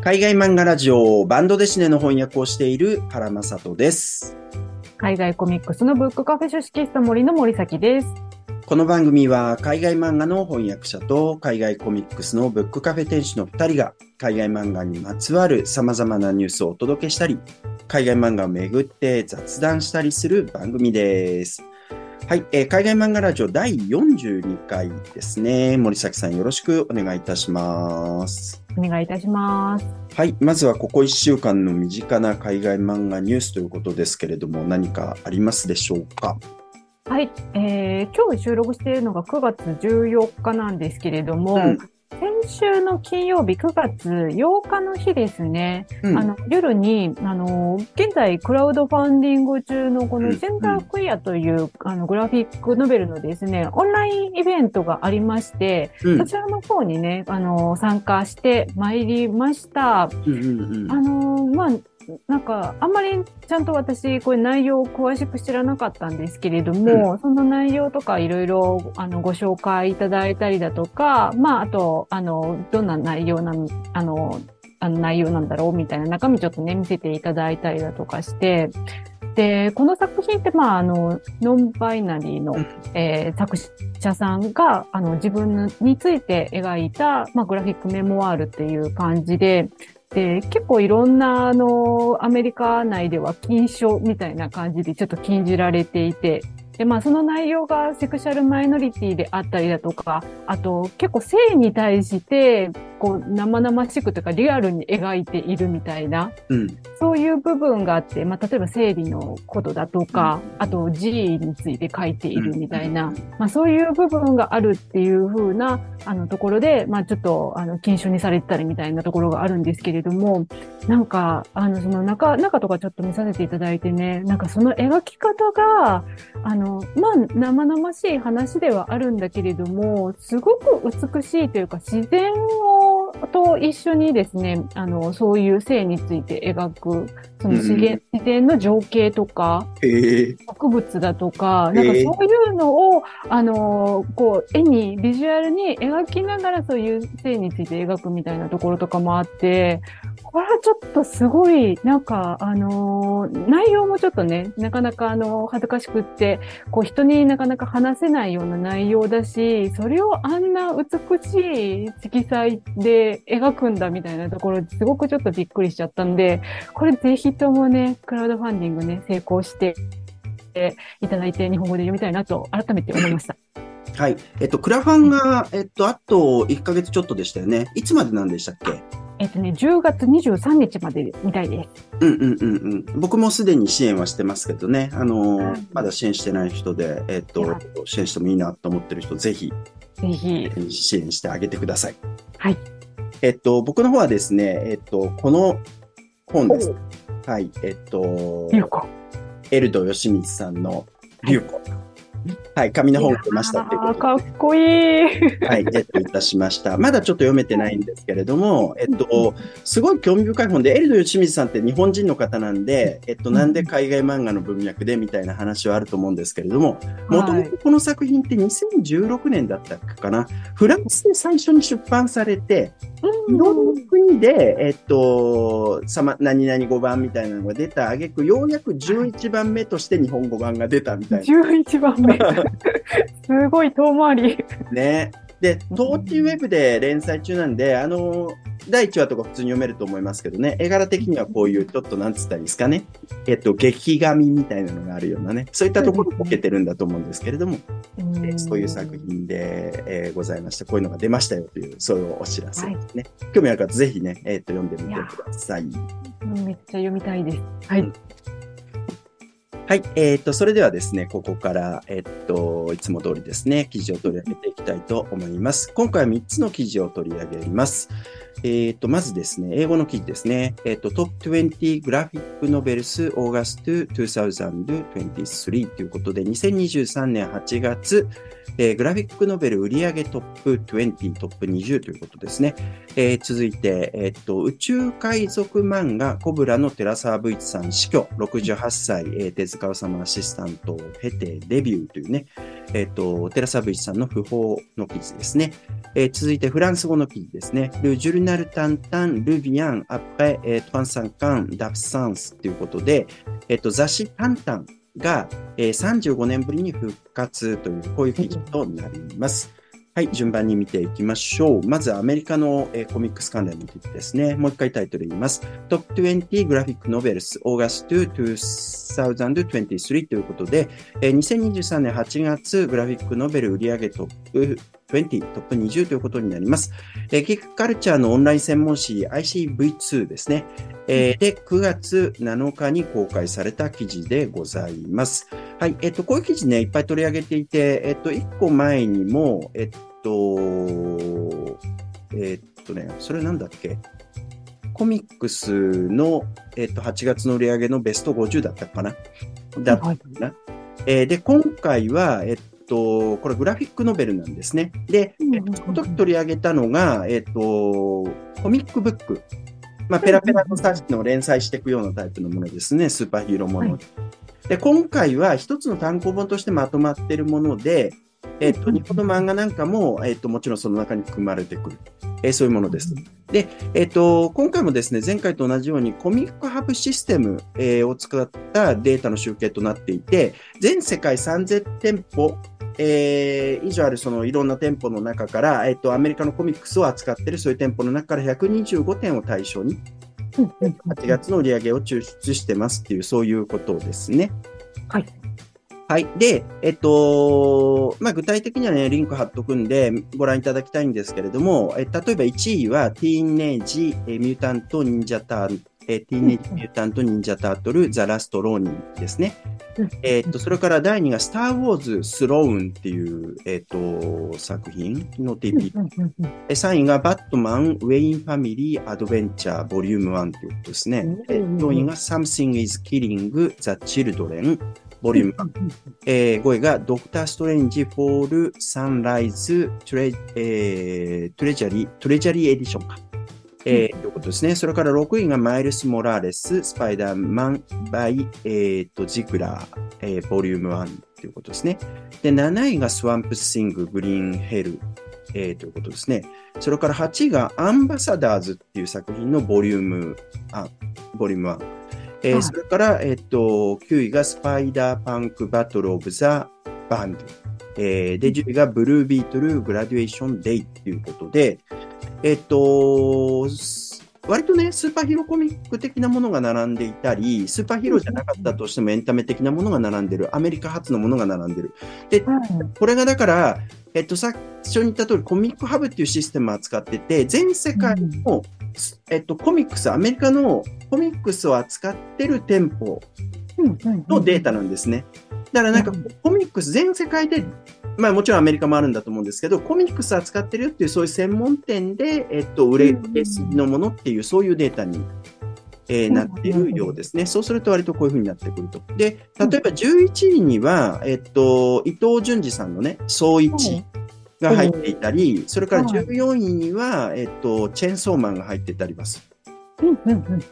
海外漫画ラジオバンドデシネの翻訳をしている原正人です。海外コミックスのブックカフェ書式室森の森崎です。この番組は海外漫画の翻訳者と海外コミックスのブックカフェ店主の2人が海外漫画にまつわる様々なニュースをお届けしたり、海外漫画をめぐって雑談したりする番組です。はい、えー海外漫画ラジオ第42回ですね。森崎さんよろしくお願いいたします。お願いいたします。はい。まずはここ1週間の身近な海外漫画ニュースということですけれども、何かありますでしょうか？はい、えー、今日収録しているのが9月14日なんですけれども、うん先週の金曜日9月8日の日ですね、うん。あの夜にあの現在クラウドファンディング中のこうん。のジェンダークイアという、あのグラフィックノベルのですね、オンラインイベントがありまして、うん。そちらの方にね、あの参加してまいりました。うんうんうん。あのーまあ、なんか、あんまりちゃんと私、これ内容を詳しく知らなかったんですけれども、その内容とかいろいろ、あの、ご紹介いただいたりだとか、まあ、あと、あの、どんな内容なの、あの、あの内容なんだろうみたいな中身ちょっとね、見せていただいたりだとかして、で、この作品って、まあ、あの、ノンバイナリーの、うん。えー作者さんが、あの、自分について描いた、まあ、グラフィックメモワールっていう感じで、で、結構いろんな、あの、アメリカ内では禁書みたいな感じでちょっと禁じられていて、で、まあその内容がセクシャルマイノリティであったりだとか、あと結構性に対して、こう生々しくというかリアルに描いているみたいな、うん。そういう部分があって、まあ例えば生理のことだとか、あと G について書いているみたいな、まあそういう部分があるっていう風な、あのところで、まあちょっと、あの、禁書にされてたりみたいなところがあるんですけれども、なんか、あの、その中、中とかちょっと見させていただいてね、なんかその描き方が、あの、まあ生々しい話ではあるんだけれども、すごく美しいというか自然を、と一緒にですね、あの、そういう性について描く、その自うん然自然の情景とか、へえ。植物だとか、なんかえーそういうのを、あのーこう、絵に、ビジュアルに描きながらそういう性について描くみたいなところとかもあって、これはちょっとすごい、なんか、あのー内容もちょっとね、なかなかあの、恥ずかしくって、こう、人になかなか話せないような内容だし、それをあんな美しい色彩で描くんだみたいなところすごくちょっとびっくりしちゃったんで、これぜひともね、クラウドファンディングね、成功して、いただいて日本語で読みたいなと改めて思いました。はい。えっと、クラファンが、えっと、あと1ヶ月ちょっとでしたよね。いつまでなんでしたっけ？えっとね、10月23日までみたいです。うんうんうんうん。僕もすでに支援はしてますけどね。あのーはいまだ支援してない人で、えっとはい、支援してもいいなと思ってる人、ぜひぜひ。支援してあげてください。はい。えっと、僕の方はですね、えっと、この本です。はい。えっと。エルド義光さんの流子。はい、紙の本を出ましたっていうあーこかっこいい。とで、はい、ゲットいたしました。まだちょっと読めてないんですけれども、えっと、すごい興味深い本で、エルド義光さんって日本人の方なんで、えっと、なんで海外漫画の文脈でみたいな話はあると思うんですけれども、もともとこの作品って2016年だったかな、フランスで最初に出版されて、いろんな国で、えっと、さま、何々5番みたいなのが出た挙句、ようやく11番目として日本語版が出たみたい11番目。すごい遠回り。な。ね。で、トーチウェブで連載中なんで、あの、第1話とか普通に読めると思いますけどね、絵柄的にはこういう、ちょっとなんつったらいいですかね、えっと、劇紙みたいなのがあるようなね、そういったところを受けてるんだと思うんですけれども、えーそういう作品で、えーございまして、こういうのが出ましたよという、そういうお知らせですね。興味ある方、ぜひね、えっと、読んでみてください。うんめっちゃ読みたいです。はい。はい。えっ、と、それではですね、ここから、えっ、と、いつも通りですね、記事を取り上げていきたいと思います。今回は3つの記事を取り上げます。えっ、と、まずですね、英語の記事ですね。えっ、と、Top 20 Graphic Novels August 2023ということで、2023年8月、えーグラフィックノベル売上トップ20、トップ20ということですね。えー続いて、えっと、宇宙海賊漫画コブラの寺沢武一さん死去、68歳、えー手塚治虫アシスタントを経てデビューというね、えっ、と、テラサブイチさんの訃報の記事ですね。えー続いてフランス語の記事ですね。Le journal Tintin revient après えー35 ans d'absence ということで、えっ、と、雑誌タンタンが、えー35年ぶりに復活という、こういう記事となります。はい、順番に見ていきましょう。まずアメリカの、えーコミックス関連の記事ですね。もう一回タイトル言います。Top 20 Graphic Novels August 2023ということで、えー2023年8月グラフィックノベル売上トップ20、トップ20ということになります。えー、キックカルチャーのオンライン専門誌 ICV2 ですね。えーで、9月7日に公開された記事でございます。はい。えっと、こういう記事ね、いっぱい取り上げていて、えっと、1個前にも、えっと、えっとね、それなんだっけ？コミックスの、えっと、8月の売り上げのベスト50だったかな？だったかな、えーで、今回は、えっと、これグラフィックノベルなんですね。で、えっと、その時取り上げたのが、えっと、コミックブック。まあ、ペラペラの冊子の連載していくようなタイプのものですね。スーパーヒーローもの。はいで、今回は一つの単行本としてまとまっているもので、えっと、うん日本の漫画なんかも、えっと、もちろんその中に含まれてくる。えーそういうものです。で、えっと、今回もですね、前回と同じようにコミックハブシステム、えーを使ったデータの集計となっていて、全世界3000店舗、えー以上あるそのいろんな店舗の中から、えっと、アメリカのコミックスを扱っているそういう店舗の中から125点を対象に、8月の売り上げを抽出してますっていう、そういうことですね。はい。はい。で、えっと、まあ、具体的にはね、リンク貼っとくんで、ご覧いただきたいんですけれども、え例えば1位は、ティーンネージ、えミュータント・ニンジャターえティーンネージ・ミュータント・ニンジャタートル、ザ・ラスト・ローニンですね。えっと、それから第2が、スター・ウォーズ・スローンっていう、えっと、作品の TP え3位がバットマン、 Wayne Family Adventures、Volume 1ということですね。えうん4位が Something is Killing the Children、 Volume 1。えー5位がドクター・ストレンジ・ Fall Sunrise トレ、えートレジャリー、 Treasury Edition か。えーということですね。それから6位がマイルス・モラーレス、スパイダーマン by、えーと、ジグラー、えー Volume 1ということですね。で、7位が Swamp Thing Green Hell、えーということですね。それから8位がアンバサダーズっていう作品のボリューム、あ、 Volume 1。えーはいそれから、えっと、9位がスパイダーパンク Battle of the Banned。えーで、10位がブルービートル Graduation Day ということで、えっと、す割とね、スーパーヒーローコミック的なものが並んでいたり、スーパーヒーローじゃなかったとしてもエンタメ的なものが並んでる、アメリカ発のものが並んでる。で、これがだから、えっと、最初に言った通り、コミックハブっていうシステムを扱ってて、全世界の、えっと、コミックス、アメリカのコミックスを扱ってる店舗のデータなんですね。だからなんかうん、コミックス全世界で、まあもちろんアメリカもあるんだと思うんですけど、コミックス扱ってるよっていうそういう専門店で、えっと、売れ、うん売れ筋のものっていうそういうデータに、えーうん。なっているようですね。そうすると割とこういうふうになってくると。で、例えば11位には、えっと、伊藤淳二さんのね、総一が入っていたり、それから14位には、えっと、チェーンソーマンが入ってたります。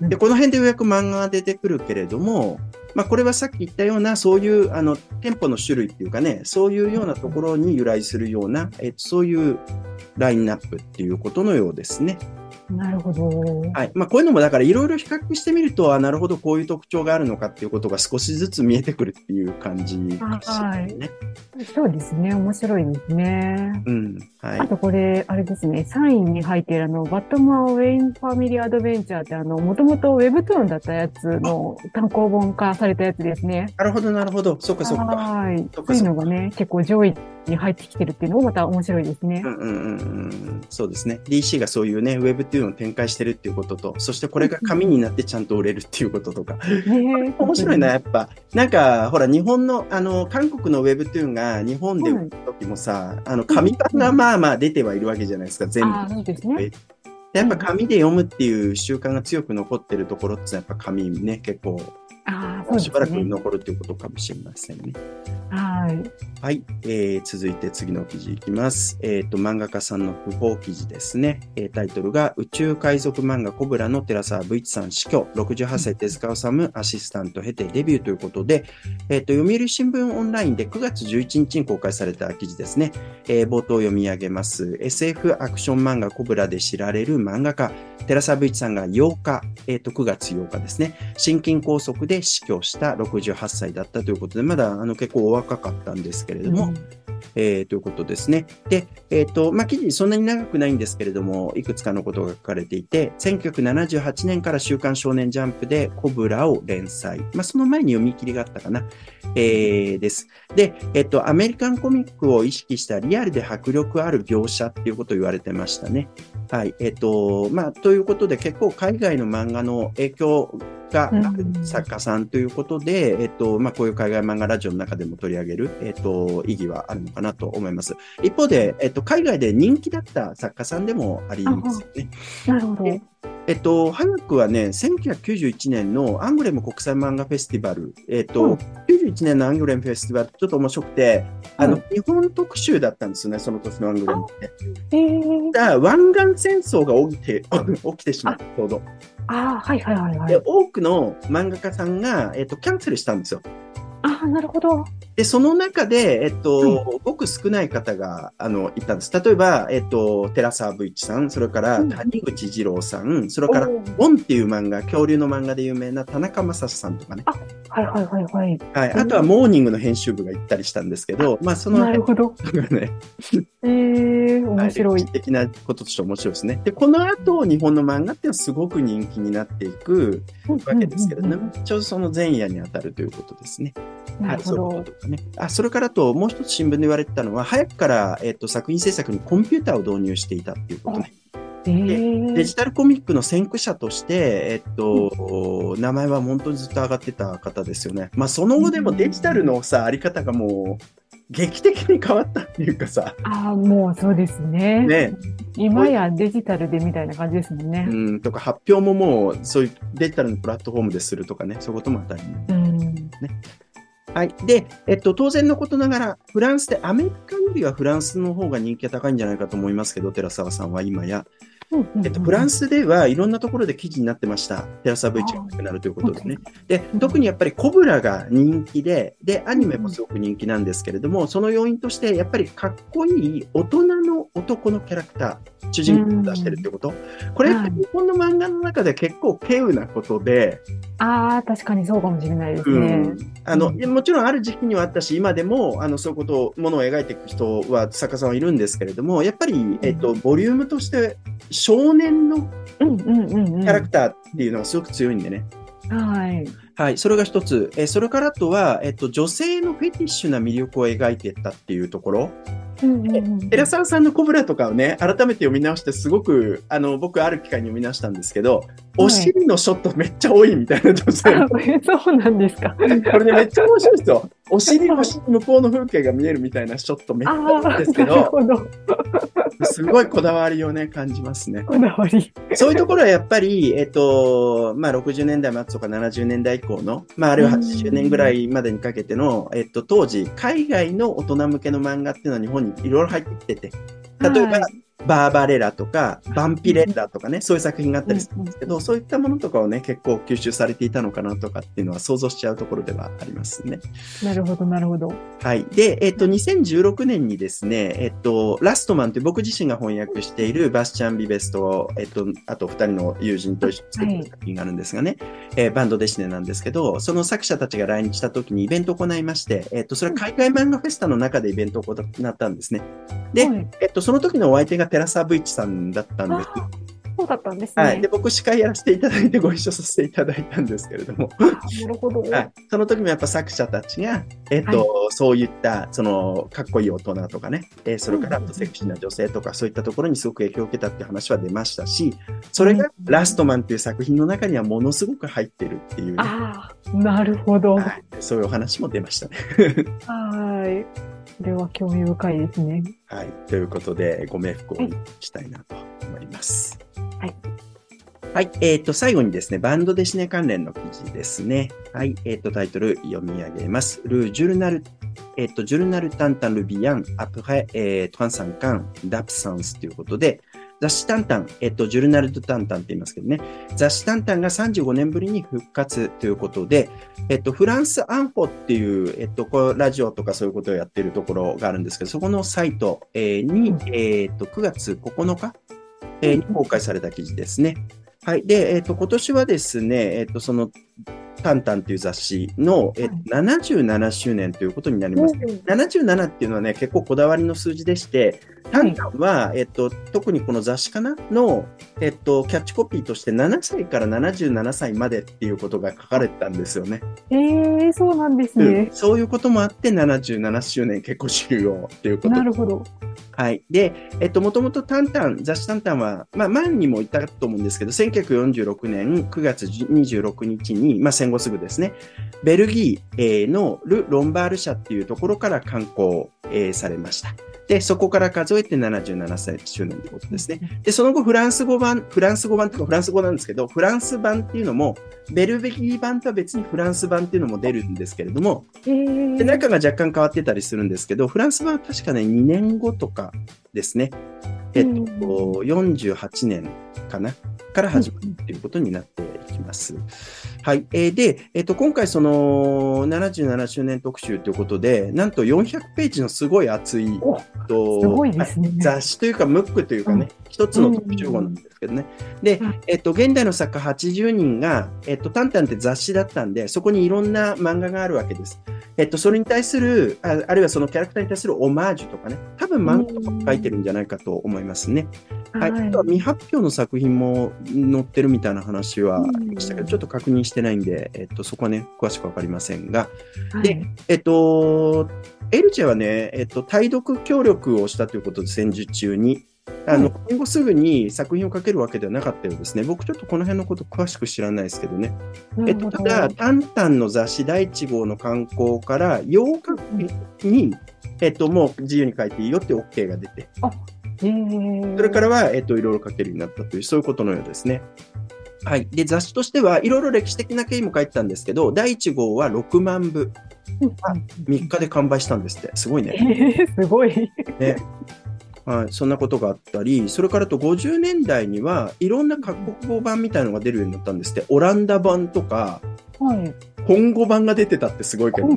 で、この辺でようやく漫画が出てくるけれども、まあ、これはさっき言ったような、そういう、あの、店舗の種類っていうかね、そういうようなところに由来するような、え、そういうラインナップっていうことのようですね。なるほど。はい。まあ、こういうのもだからいろいろ比較してみると、あ、なるほど、こういう特徴があるのかっていうことが少しずつ見えてくるっていう感じかしらね。そうですね。面白いですね。うん。はいあ。とこれ、あれですね、3位に入っているあの、バットマン・ウェイン・ファミリー・アドベンチャーってあの、もともとウェブトゥーンだったやつの単行本化されたやつですね。なるほど、なるほど。そっかそっか。はい。そういうのがね、結構上位に入ってきてるっていうのもまた面白いですねう。んうんうんうん、そうですね。DC がそういうね、ウェブっていうのを展開してるっていうことと、そしてこれが紙になってちゃんと売れるっていうこととか。ね 面白いな、やっぱ。なんか、ほら、日本の、あの、韓国のウェブトゥーンが日本で売る時もさ、あの、紙版がまあまあ出てはいるわけじゃないですか、全部。ですね。やっぱ紙で読むっていう習慣が強く残ってるところってやっぱ紙ね、結構あしばらくね。残るっていうことかもしれませんね。はい。はい、えー続いて次の記事いきます。えっ、と、漫画家さんの訃報記事ですね。えータイトルが、宇宙海賊漫画コブラの寺沢武一さん死去、68歳手塚治虫アシスタント経てデビューということで、えっ、と、読売新聞オンラインで9月11日に公開された記事ですね。えー冒頭読み上げます。SF アクション漫画コブラで知られる漫画家、寺沢武一さんが8日、えっ、と、9月8日ですね。心筋梗塞で死去した68歳だったということで、まだあの結構お若かったんですけれども、えーということですね。で、えっ、と、まあ、記事そんなに長くないんですけれども、いくつかのことが書かれていて、1978年から週刊少年ジャンプでコブラを連載。まあ、その前に読み切りがあったかな。えーです。で、えっ、と、アメリカンコミックを意識したリアルで迫力ある描写っていうことを言われてましたね。はい。えっ、と、まあ、ということで結構海外の漫画の影響がある作家さんということで、えっと、まあ、こういう海外漫画ラジオの中でも取り上げる、えっと、意義はあるのかなと思います。一方で、えっと、海外で人気だった作家さんでもありますよね。なるほど。ええっと、早くはね、1991年のアングレム国際漫画フェスティバル、えっと、うん91年のアングレムフェスティバルちょっと面白くて、あの、うん日本特集だったんですよね、その年のアングレムって。えー、だ湾岸戦争が起きて、起きてしまった、ちょうど。ああ、はいはいはいはいで、多くの漫画家さんが、えっと、キャンセルしたんですよ。ああ、なるほど。で、その中で、えっと、ごく少ない方が、あの、いたんです。例えば、えっと、寺沢武一さん、それからうん谷口二郎さん、それから、ボンっていう漫画、恐竜の漫画で有名な田中正史さんとかね。はいはいはいはい。はい。あとは、モーニングの編集部が行ったりしたんですけど、まあ、そのなるほど。辺がね、えー、面白い。的なこととして面白いですね。で、この後、日本の漫画ってのはすごく人気になっていくわけですけれども、うんうんちょうどその前夜に当たるということですね。はい、そういうこど。ととかね。あ、それからと、もう一つ新聞で言われてたのは、早くから、えっ、と、作品制作にコンピューターを導入していたっていうことね。えー、デジタルコミックの先駆者として、えっと、名前は本当にずっと上がってた方ですよね。まあ、その後でもデジタルのさ、あり方がもう、劇的に変わったっていうかさ、ああ、もうそうですね。ね、今やデジタルでみたいな感じですもんね。うん、とか発表ももう、そういうデジタルのプラットフォームでするとかね、そういうことも当たり前。うん。はい。で、えっと、当然のことながら、フランスで、アメリカよりはフランスの方が人気が高いんじゃないかと思いますけど、寺澤さんは今や。えっと、フランス。スではいろんなところで記事になってました。寺澤ブイチが亡くなるということでね。でう、ん特にやっぱりコブラが人気で、で、アニメもすごく人気なんですけれども、その要因として、やっぱりかっこいい大人の男のキャラクター、主人公を出してるってこと。これ、はい日本の漫画の中で結構稀有なことで、ああ、確かにそうかもしれないですね。うん、あの、うんもちろんある時期にはあったし、今でも、あの、そういうことを、ものを描いていく人は、作家さんはいるんですけれども、やっぱり、えっと、ボリュームとして、少年の。キャラクターっていうのがすごく強いんでね。はい。はい、それが一つ。えーそれからあとは、えっと、女性のフェティッシュな魅力を描いていったっていうところ。うんうんうん寺澤さんのコブラとかをね、改めて読み直して、すごく、あの、僕、ある機会に読み直したんですけど、お尻のショットめっちゃ多いみたいな女性。あ そうなんですか。これね、めっちゃ面白いですよ。お尻越しに向こうの風景が見えるみたいなショットめっちゃあ多いんあ、ですけど。すごいこだわりをね、感じますね。こだわり。そういうところはやっぱり、えっと、まあ、60年代末とか70年代以降の、まあ、あるいは80年ぐらいまでにかけての、えっと、当時、海外の大人向けの漫画っていうのは日本にいろいろ入ってきてて、例えば、はい。バーバレラとか、バンピレッラとかね、そういう作品があったりするんですけど、そういったものとかをね、結構吸収されていたのかなとかっていうのは想像しちゃうところではありますね。なるほど、なるほど。はい。で、えっと、2016年にですね、えっと、ラストマンという僕自身が翻訳しているバスチャン・ビベスと、えっと、あと二人の友人と一緒に作った作品があるんですがね、えーバンドデシネなんですけど、その作者たちが来日した時にイベントを行いまして、えっと、それは海外漫画フェスタの中でイベントを行ったんですね。で、はいえっと、その時のお相手がテラサブイチさんだったんです。あそうだったんですね。はい。で、僕司会やらせていただいてご一緒させていただいたんですけれども、あなるほど。はい、その時もやっぱ作者たちが、えっとはそういったそのかっこいい大人とかね、えーそれからセクシーな女性とかそういったところにすごく影響を受けたっていう話は出ましたしそれがうん「ラストマン」っていう作品の中にはものすごく入ってるっていうね、ああ、なるほど。ははい、そういうお話も出ましたね。い。これは興味深いですね。はい、ということでご冥福をしたいなと思います。はい。はい。えっ、と、最後にですね、バンドデシネ関連の記事ですね。はい。えっ、と、タイトル読み上げます。ル・ジュルナル、えっと、ジュルナル・タンタン・ルビアン、アプレ、えー、トランサンカン、ダプサンスということで、雑誌タンタン、えっと、ジュルナルド・タンタンって言いますけどね、雑誌タンタンが35年ぶりに復活ということで、えっと、フランス・アンフォっていう、えっと、こうラジオとかそういうことをやってるところがあるんですけど、そこのサイト、えー、に、えっと、9月9日、えー、に公開された記事ですね。はい。で、えっと、今年はですね、えっと、その、タンタンという雑誌の、えっと、77周年ということになります。77っていうのはね、結構こだわりの数字でして、タンタンは、えっと、特にこの雑誌かなの、えっと、キャッチコピーとして7歳から77歳までっていうことが書かれてたんですよね。ええー、そうなんですね、うん、そういうこともあって77周年結構重要ということなるほど。はい。で、えっと、もともとタンタン、雑誌タンタンは、まあ、前にも言ったと思うんですけど、1946年9月26日に、まあ、戦後すぐですね、ベルギーのル・ロンバール社っていうところから刊行されました。で、そこから数えて77歳周年ということですね。で、その後フランス語版、フランス語版というかフランス語なんですけど、フランス版っていうのも、ベルギー版とは別にフランス版っていうのも出るんですけれども、で中が若干変わってたりするんですけど、フランス版は確かね、2年後とかですね。えっと、48年かなから始まるということになっていきます。はい。えー、で、えっ、ー、と、今回その77周年特集ということで、なんと400ページのすごい厚い、といね、雑誌というか、ムックというかね、一、うん、つの特集号なんですけどね。で、えっ、ー、と、現代の作家80人が、えっ、と、タンタンって雑誌だったんで、そこにいろんな漫画があるわけです。えっと、それに対するあ、あるいはそのキャラクターに対するオマージュとかね、多分漫画とかも書いてるんじゃないかと思いますね。はい。あとは未発表の作品も載ってるみたいな話はしたけど、ちょっと確認してないんで、えっと、そこはね、詳しくわかりませんが。はい、で、えっと、エルチェはね、えっと、対読協力をしたということで、戦時中に。あの、今後すぐに作品を書けるわけではなかったようですね。僕ちょっとこの辺のこと詳しく知らないですけどね。えっと、ただ、タンタンの雑誌第1号の刊行から8日に、えっと、もう自由に書いていいよって OK が出て。それからは、えっと、いろいろ書けるようになったという、そういうことのようですね。はい。で、雑誌としてはいろいろ歴史的な経緯も書いてたんですけど、第1号は6万部。3日で完売したんですって。すごいね。えー、すごい。ね。はい、そんなことがあったり、それからと50年代にはいろんな各国語版みたいのが出るようになったんですって。オランダ版とか、はい、本語版が出てたってすごいけど、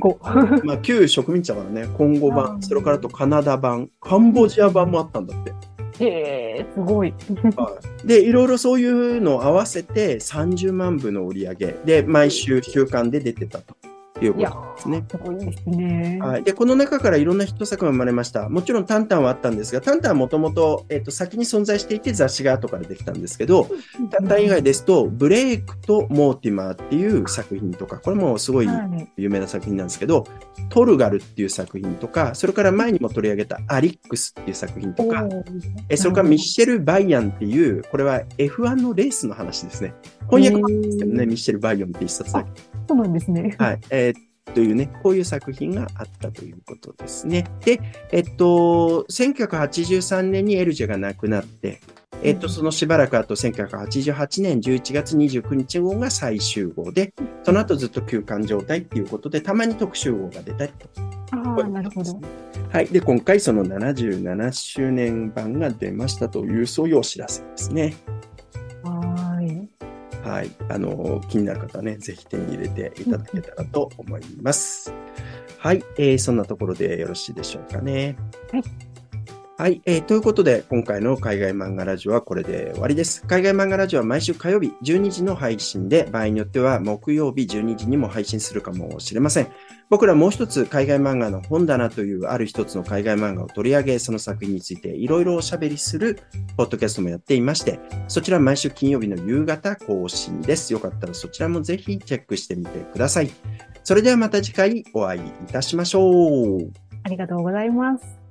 まあ旧植民地だからね、今後版、それからとカナダ版、カンボジア版もあったんだって。へえ、すごい。で、いろいろそういうのを合わせて30万部の売り上げで、毎週週間で出てたと。いうことですね。すごいですね。はい。で、この中からいろんなヒット作が生まれました。もちろんタンタンはあったんですが、タンタンはもともと、えっ、と、先に存在していて雑誌が後からできたんですけど、タンタン以外ですと、ブレイクとモーティマーっていう作品とか、これもすごい有名な作品なんですけど、トルガルっていう作品とか、それから前にも取り上げたアリックスっていう作品とか、えそれからミッシェル・バイアンっていう、これは F1 のレースの話ですね。翻訳なんですけどね、ミッシェル・バイオンって一冊だけ。そうなんですね。はい。えーというね、こういう作品があったということですね。で、えっと、1983年にエルジェが亡くなって、えっと、そのしばらく後、1988年11月29日号が最終号で、その後ずっと休館状態っていうことで、たまに特集号が出たりと。ああ、なるほど。はい。で、今回その77周年版が出ましたという、そういうお知らせですね。はい。あの、気になる方はね、ぜひ手に入れていただけたらと思います。はい。えー、そんなところでよろしいでしょうかね。はい。はい、えー。ということで、今回の海外漫画ラジオはこれで終わりです。海外漫画ラジオは毎週火曜日12時の配信で、場合によっては木曜日12時にも配信するかもしれません。僕らもう一つ海外漫画の本棚というある一つの海外漫画を取り上げ、その作品についていろいろおしゃべりするポッドキャストもやっていまして、そちら毎週金曜日の夕方更新です。よかったらそちらもぜひチェックしてみてください。それではまた次回お会いいたしましょう。ありがとうございます。